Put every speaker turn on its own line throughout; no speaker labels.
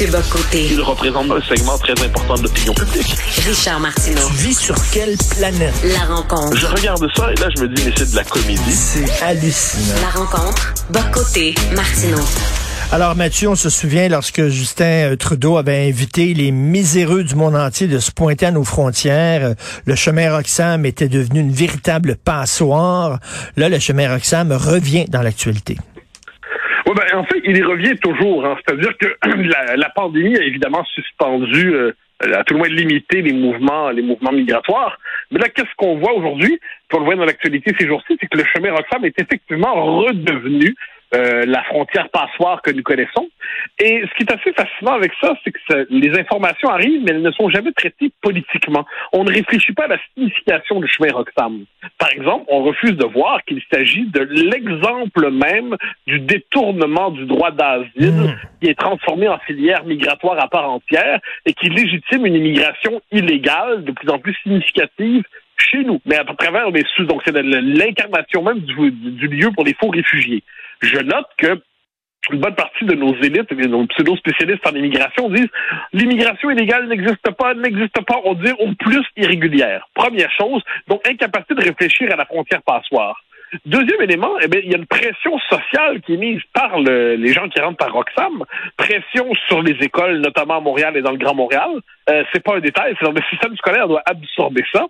Mathieu Bocoté.
Il représente un segment très important de l'opinion publique.
Richard Martineau.
Tu vis sur quelle planète?
La rencontre.
Je regarde ça et là, je me dis, mais c'est de la comédie.
C'est hallucinant.
La rencontre. Bocoté. Martineau.
Alors Mathieu, on se souvient lorsque Justin euh, Trudeau avait invité les miséreux du monde entier de se pointer à nos frontières, euh, le chemin Roxham était devenu une véritable passoire. Là, le chemin Roxham revient dans l'actualité.
Ben, en fait, il y revient toujours. Hein. C'est-à-dire que la, la, pandémie a évidemment suspendu, euh, à tout le moins limité les mouvements, les mouvements migratoires. Mais là, qu'est-ce qu'on voit aujourd'hui? On le voit dans l'actualité ces jours-ci, c'est que le chemin Roxham est effectivement redevenu euh, la frontière passoire que nous connaissons. Et ce qui est assez fascinant avec ça, c'est que les informations arrivent, mais elles ne sont jamais traitées politiquement. On ne réfléchit pas à la signification du chemin Roxham. Par exemple, on refuse de voir qu'il s'agit de l'exemple même du détournement du droit d'asile mmh. qui est transformé en filière migratoire à part entière et qui légitime une immigration illégale de plus en plus significative chez nous, mais à travers les sous. Donc, c'est l'incarnation même du, du lieu pour les faux réfugiés. Je note que une bonne partie de nos élites, nos pseudo-spécialistes en immigration disent l'immigration illégale n'existe pas, n'existe pas, on dit au plus irrégulière. Première chose, donc incapacité de réfléchir à la frontière passoire. Deuxième élément, eh bien, il y a une pression sociale qui est mise par le, les gens qui rentrent par Roxham, pression sur les écoles, notamment à Montréal et dans le Grand Montréal. Euh, c'est pas un détail, c'est dans le système scolaire doit absorber ça.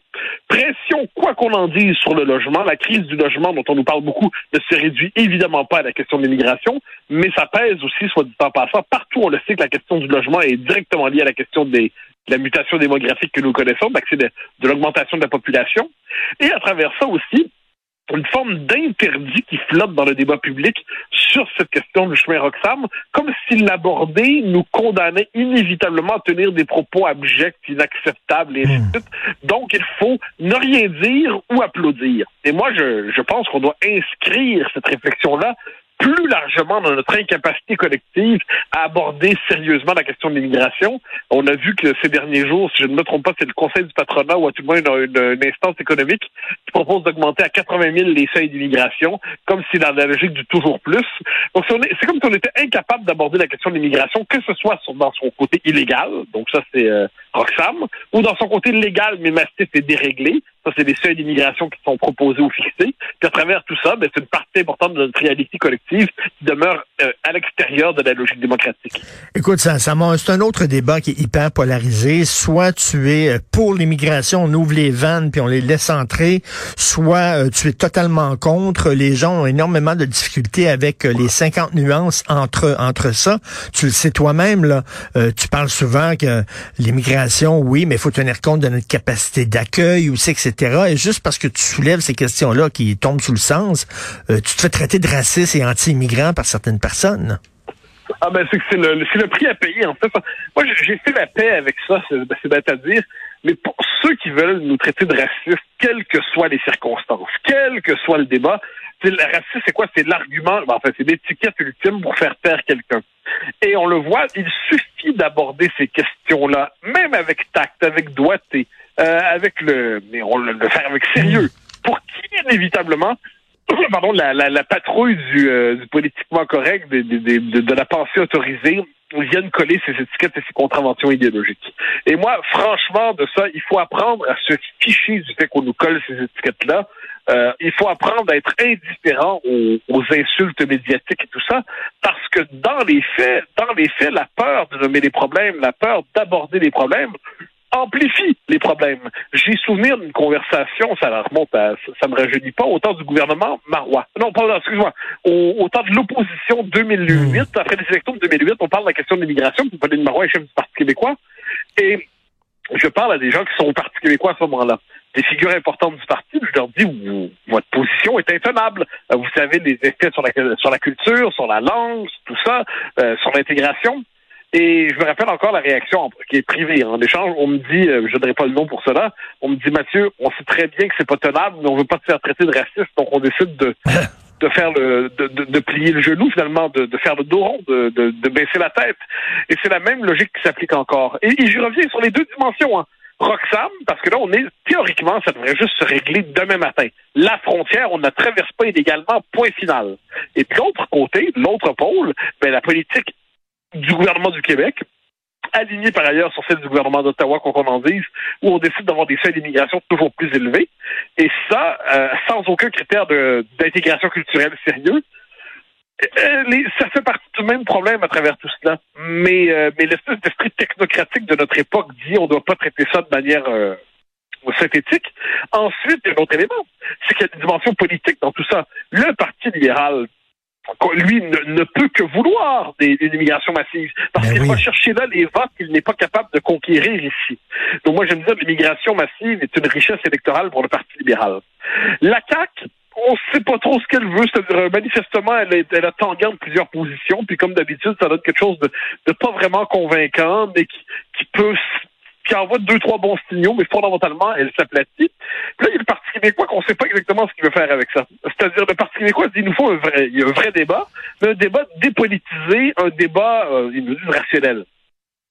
Pression, quoi qu'on en dise sur le logement, la crise du logement dont on nous parle beaucoup ne se réduit évidemment pas à la question de l'immigration, mais ça pèse aussi, soit dit en passant, partout on le sait que la question du logement est directement liée à la question des, de la mutation démographique que nous connaissons, de, de l'augmentation de la population. Et à travers ça aussi, une forme d'interdit qui flotte dans le débat public sur cette question du chemin Roxham, comme s'il l'abordait, nous condamnait inévitablement à tenir des propos abjects, inacceptables et ainsi de suite. Donc, il faut ne rien dire ou applaudir. Et moi, je, je pense qu'on doit inscrire cette réflexion-là plus largement dans notre incapacité collective à aborder sérieusement la question de l'immigration. On a vu que ces derniers jours, si je ne me trompe pas, c'est le Conseil du patronat ou à tout le moins une, instance économique qui propose d'augmenter à 80 000 les seuils d'immigration, comme si dans la logique du toujours plus. Donc c'est comme si on était incapable d'aborder la question de l'immigration, que ce soit dans son côté illégal, donc ça c'est euh, Roxham, ou dans son côté légal, mais massif et déréglé, ça, c'est des seuils d'immigration qui sont proposés ou fixés. Puis à travers tout ça, ben, c'est une partie importante de notre réalité collective qui demeure euh, à l'extérieur de la logique démocratique.
Écoute, ça, ça c'est un autre débat qui est hyper polarisé. Soit tu es euh, pour l'immigration, on ouvre les vannes puis on les laisse entrer, soit euh, tu es totalement contre. Les gens ont énormément de difficultés avec les 50 nuances entre entre ça. Tu le sais toi-même là. tu parles souvent que l'immigration, oui, mais il faut tenir compte de notre capacité d'accueil aussi, Et juste parce que tu soulèves ces questions-là qui tombent sous le sens, euh, tu te fais traiter de raciste et anti-immigrant par certaines personnes.
Ah ben c'est c'est le, prix à payer en fait. Moi j'ai fait la paix avec ça, c'est ben, à dire. Mais pour ceux qui veulent nous traiter de racistes, quelles que soient les circonstances, quel que soit le débat, le racisme, c'est quoi? C'est l'argument, ben, enfin, c'est l'étiquette ultime pour faire taire quelqu'un. Et on le voit, il suffit d'aborder ces questions-là, même avec tact, avec doigté, euh, avec le, mais on le, faire avec sérieux, pour qu'inévitablement, pardon, la, la, la patrouille du, euh, politiquement correct, de, la pensée autorisée viennent coller ces étiquettes et ces contraventions idéologiques. Et moi, franchement, de ça, il faut apprendre à se ficher du fait qu'on nous colle ces étiquettes-là. Euh, il faut apprendre à être indifférent aux, aux, insultes médiatiques et tout ça, parce que dans les faits, dans les faits, la peur de nommer les problèmes, la peur d'aborder les problèmes, amplifie les problèmes. J'ai souvenir d'une conversation, ça remonte à, ça me rajeunit pas, au temps du gouvernement Marois. Non, pas, excuse-moi, au, temps de l'opposition 2008, mmh. après les élections de 2008, on parle de la question de l'immigration, puis Pauline Marois chef du Parti québécois, et je parle à des gens qui sont au Parti québécois à ce moment-là des figures importantes du parti, je leur dis votre position est intenable. Vous savez les effets sur la sur la culture, sur la langue, tout ça, euh, sur l'intégration. Et je me rappelle encore la réaction qui est privée. En échange, on me dit, euh, je ne donnerai pas le nom pour cela, on me dit, Mathieu, on sait très bien que c'est pas tenable, mais on veut pas te faire traiter de raciste, donc on décide de, de faire le, de, de, de, plier le genou finalement, de, de faire le dos rond, de, de, de baisser la tête. Et c'est la même logique qui s'applique encore. Et, et je reviens sur les deux dimensions. Hein. Roxham, parce que là, on est théoriquement, ça devrait juste se régler demain matin. La frontière, on ne la traverse pas illégalement, point final. Et puis l'autre côté, l'autre pôle, ben, la politique du gouvernement du Québec, alignée par ailleurs sur celle du gouvernement d'Ottawa, qu'on en dise, où on décide d'avoir des seuils d'immigration toujours plus élevés. Et ça, euh, sans aucun critère d'intégration culturelle sérieux. Euh, les, ça fait partie du même problème à travers tout cela. Mais, euh, mais l'espèce d'esprit technocratique de notre époque dit on ne doit pas traiter ça de manière euh, synthétique. Ensuite, il y a un autre élément, c'est qu'il y a une dimension politique dans tout ça. Le Parti libéral lui ne, ne, peut que vouloir des, une immigration massive parce ben qu'il oui. va chercher là les votes qu'il n'est pas capable de conquérir ici. Donc moi j'aime dire l'immigration massive est une richesse électorale pour le Parti libéral. La CAQ on ne sait pas trop ce qu'elle veut. C'est-à-dire, manifestement, elle, est, elle a tangué plusieurs positions, puis comme d'habitude, ça donne quelque chose de, de pas vraiment convaincant, mais qui, qui peut qui envoie deux, trois bons signaux, mais fondamentalement, elle s'aplatit. Là, il y a le Parti québécois qu'on ne sait pas exactement ce qu'il veut faire avec ça. C'est-à-dire, le Parti québécois dit, il nous faut un vrai, il y a un vrai débat, mais un débat dépolitisé, un débat, euh, il nous dit, rationnel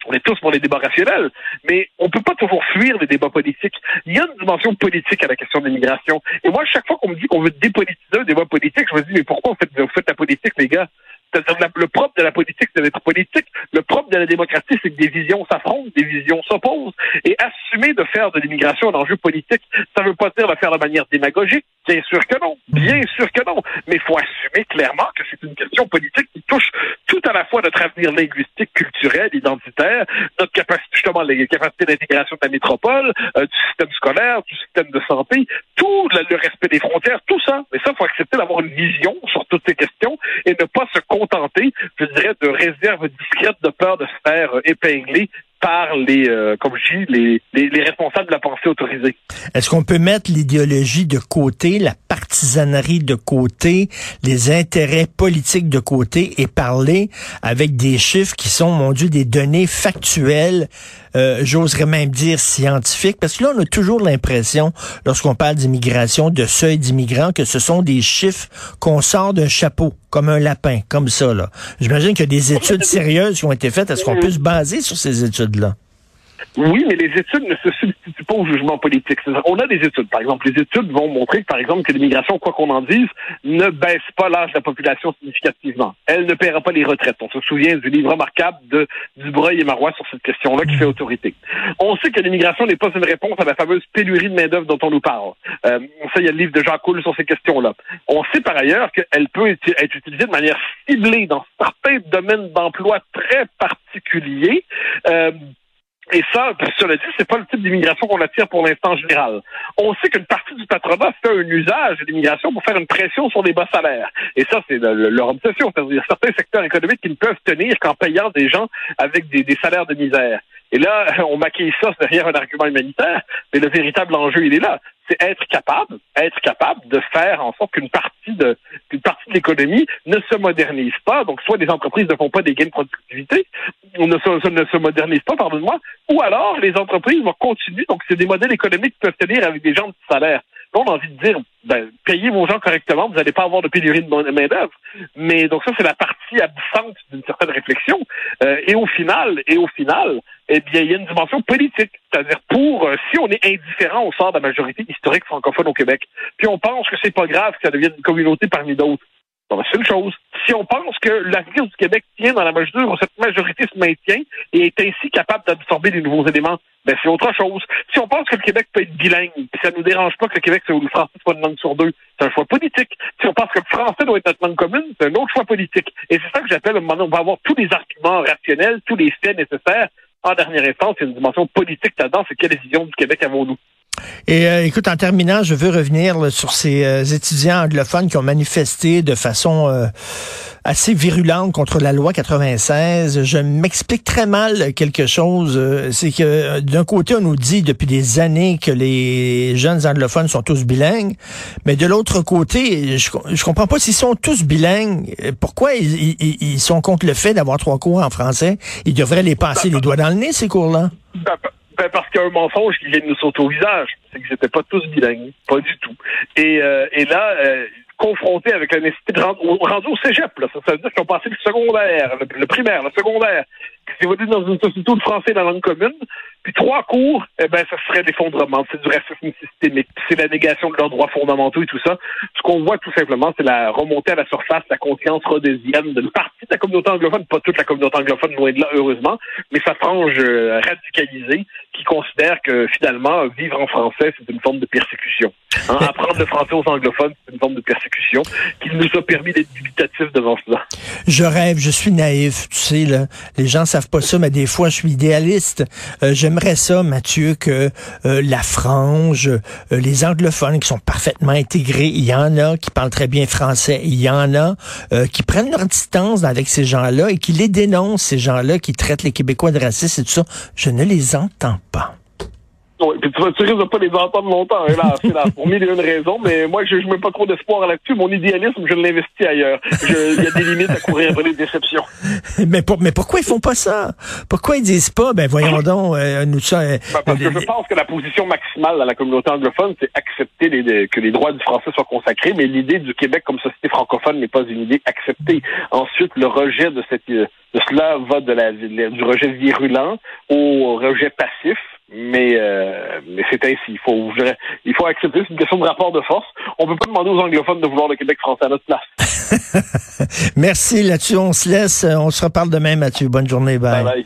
on est tous pour les débats rationnels, mais on peut pas toujours fuir les débats politiques. Il y a une dimension politique à la question de l'immigration. Et moi, chaque fois qu'on me dit qu'on veut dépolitiser un débat politique, je me dis, mais pourquoi vous faites, vous faites la politique, les gars? C'est-à-dire le propre de la politique, c'est d'être politique. Le propre de la démocratie, c'est que des visions s'affrontent, des visions s'opposent. Et assumer de faire de l'immigration un enjeu politique, ça ne veut pas dire de faire de manière démagogique. Bien sûr que non. Bien sûr que non. Mais il faut assumer clairement que c'est une question politique qui touche tout à la fois notre avenir linguistique, culturel, identitaire, notre capacité, justement, les capacités d'intégration de la métropole, euh, du système scolaire, du système de santé, tout le, respect des frontières, tout ça. Mais ça, il faut accepter d'avoir une vision sur toutes ces questions et ne pas se contenter, je dirais, de réserves discrètes de peur de se faire euh, épingler par les, euh, comme je dis, les, les, les, responsables de la pensée autorisée.
Est-ce qu'on peut mettre l'idéologie de côté, la partisanerie de côté, les intérêts politiques de côté et parler avec des chiffres qui sont, mon Dieu, des données factuelles, euh, j'oserais même dire scientifiques, parce que là, on a toujours l'impression, lorsqu'on parle d'immigration, de seuil d'immigrants, que ce sont des chiffres qu'on sort d'un chapeau, comme un lapin, comme ça. là. J'imagine qu'il y a des études sérieuses qui ont été faites. Est-ce qu'on peut se baser sur ces études-là?
Oui, mais les études ne se substituent pas au jugement politique. On a des études. Par exemple, les études vont montrer, par exemple, que l'immigration, quoi qu'on en dise, ne baisse pas l'âge de la population significativement. Elle ne paiera pas les retraites. On se souvient du livre remarquable de Dubreuil et Marois sur cette question-là qui fait autorité. On sait que l'immigration n'est pas une réponse à la fameuse pénurie de main-d'œuvre dont on nous parle. Euh, sait, il y a le livre de Jean Coul sur ces questions-là. On sait par ailleurs qu'elle peut être utilisée de manière ciblée dans certains domaines d'emploi très particuliers. Euh, et ça, cela dit, c'est pas le type d'immigration qu'on attire pour l'instant en général. On sait qu'une partie du patronat fait un usage de l'immigration pour faire une pression sur les bas salaires. Et ça, c'est leur obsession. C'est-à-dire certains secteurs économiques qui ne peuvent tenir qu'en payant des gens avec des, des salaires de misère. Et là, on maquille ça derrière un argument humanitaire, mais le véritable enjeu, il est là c'est être capable, être capable de faire en sorte qu'une partie de qu'une partie de l'économie ne se modernise pas. Donc, soit les entreprises ne font pas des gains de productivité, ou ne se, modernisent pas, pardonne-moi, ou alors les entreprises vont continuer. Donc, c'est des modèles économiques qui peuvent tenir avec des gens de salaire. Là, on a envie de dire, ben, payez vos gens correctement, vous n'allez pas avoir de pénurie de main-d'œuvre. Mais donc ça, c'est la partie absente d'une certaine réflexion. Euh, et au final, et au final, eh bien, il y a une dimension politique. C'est-à-dire pour euh, si on est indifférent au sort de la majorité historique francophone au Québec, puis on pense que c'est pas grave que ça devienne une communauté parmi d'autres. Ben, c'est une chose. si on pense que l'avenir du Québec tient dans la mesure où cette majorité se maintient et est ainsi capable d'absorber des nouveaux éléments, ben c'est autre chose. Si on pense que le Québec peut être bilingue, ça nous dérange pas que le Québec soit le français soit une langue sur deux, c'est un choix politique. Si on pense que le français doit être notre langue commune, c'est un autre choix politique. Et c'est ça que j'appelle, on va avoir tous les arguments rationnels, tous les faits nécessaires. En dernière instance, il y a une dimension politique là-dedans, c'est quelle vision du Québec avons-nous?
Et euh, écoute, en terminant, je veux revenir là, sur ces euh, étudiants anglophones qui ont manifesté de façon euh, assez virulente contre la loi 96. Je m'explique très mal quelque chose. C'est que d'un côté, on nous dit depuis des années que les jeunes anglophones sont tous bilingues, mais de l'autre côté, je, je comprends pas s'ils sont tous bilingues. Pourquoi ils, ils, ils sont contre le fait d'avoir trois cours en français? Ils devraient les passer les doigts dans le nez ces cours-là.
Ben parce qu'il mensonge qui vient de nous sauter au visage. C'est que c'était pas tous bilingues. Pas du tout. Et, euh, et là, euh, confronté avec la nécessité de rendre, rendu au cégep, là, ça, veut dire qu'ils ont passé le secondaire, le, primaire, le secondaire, qui s'évolue dans une société de français dans la langue commune, puis trois cours, eh ben, ça serait l'effondrement, c'est du racisme systémique, c'est la négation de leurs droits fondamentaux et tout ça. Ce qu'on voit tout simplement, c'est la remontée à la surface, la conscience rhodésienne d'une partie de la communauté anglophone, pas toute la communauté anglophone, loin de là, heureusement, mais sa frange euh, radicalisée qui considère que finalement, vivre en français, c'est une forme de persécution. Hein, apprendre le français aux anglophones, c'est une forme de persécution nous a permis d'être dubitatifs devant cela.
Je rêve, je suis naïf, tu sais, là. Les gens savent pas ça, mais des fois, je suis idéaliste. Euh, j'aimerais ça, Mathieu, que euh, la frange, euh, les anglophones qui sont parfaitement intégrés, il y en a qui parlent très bien français, il y en a qui prennent leur distance avec ces gens-là et qui les dénoncent, ces gens-là qui traitent les Québécois de racistes et tout ça. Je ne les entends pas.
Oui, puis tu, tu risques de pas les entendre longtemps, hélas, hélas, pour mille et une raisons, mais moi, je ne mets pas trop d'espoir là-dessus. Mon idéalisme, je l'investis ailleurs. Il y a des limites à courir après les déceptions.
mais, pour, mais pourquoi ils font pas ça? Pourquoi ils disent pas, ben voyons donc, euh, nous ça... Euh,
ben, parce que je pense que la position maximale dans la communauté anglophone, c'est accepter les, que les droits du français soient consacrés, mais l'idée du Québec comme société francophone n'est pas une idée acceptée. Ensuite, le rejet de cette de cela va de la, du rejet virulent au rejet passif mais, euh, mais c'est ainsi. Il faut, il faut accepter. C'est une question de rapport de force. On ne peut pas demander aux anglophones de vouloir le Québec français à notre place.
Merci. Là-dessus, on se laisse. On se reparle demain, Mathieu. Bonne journée. bye. bye, bye.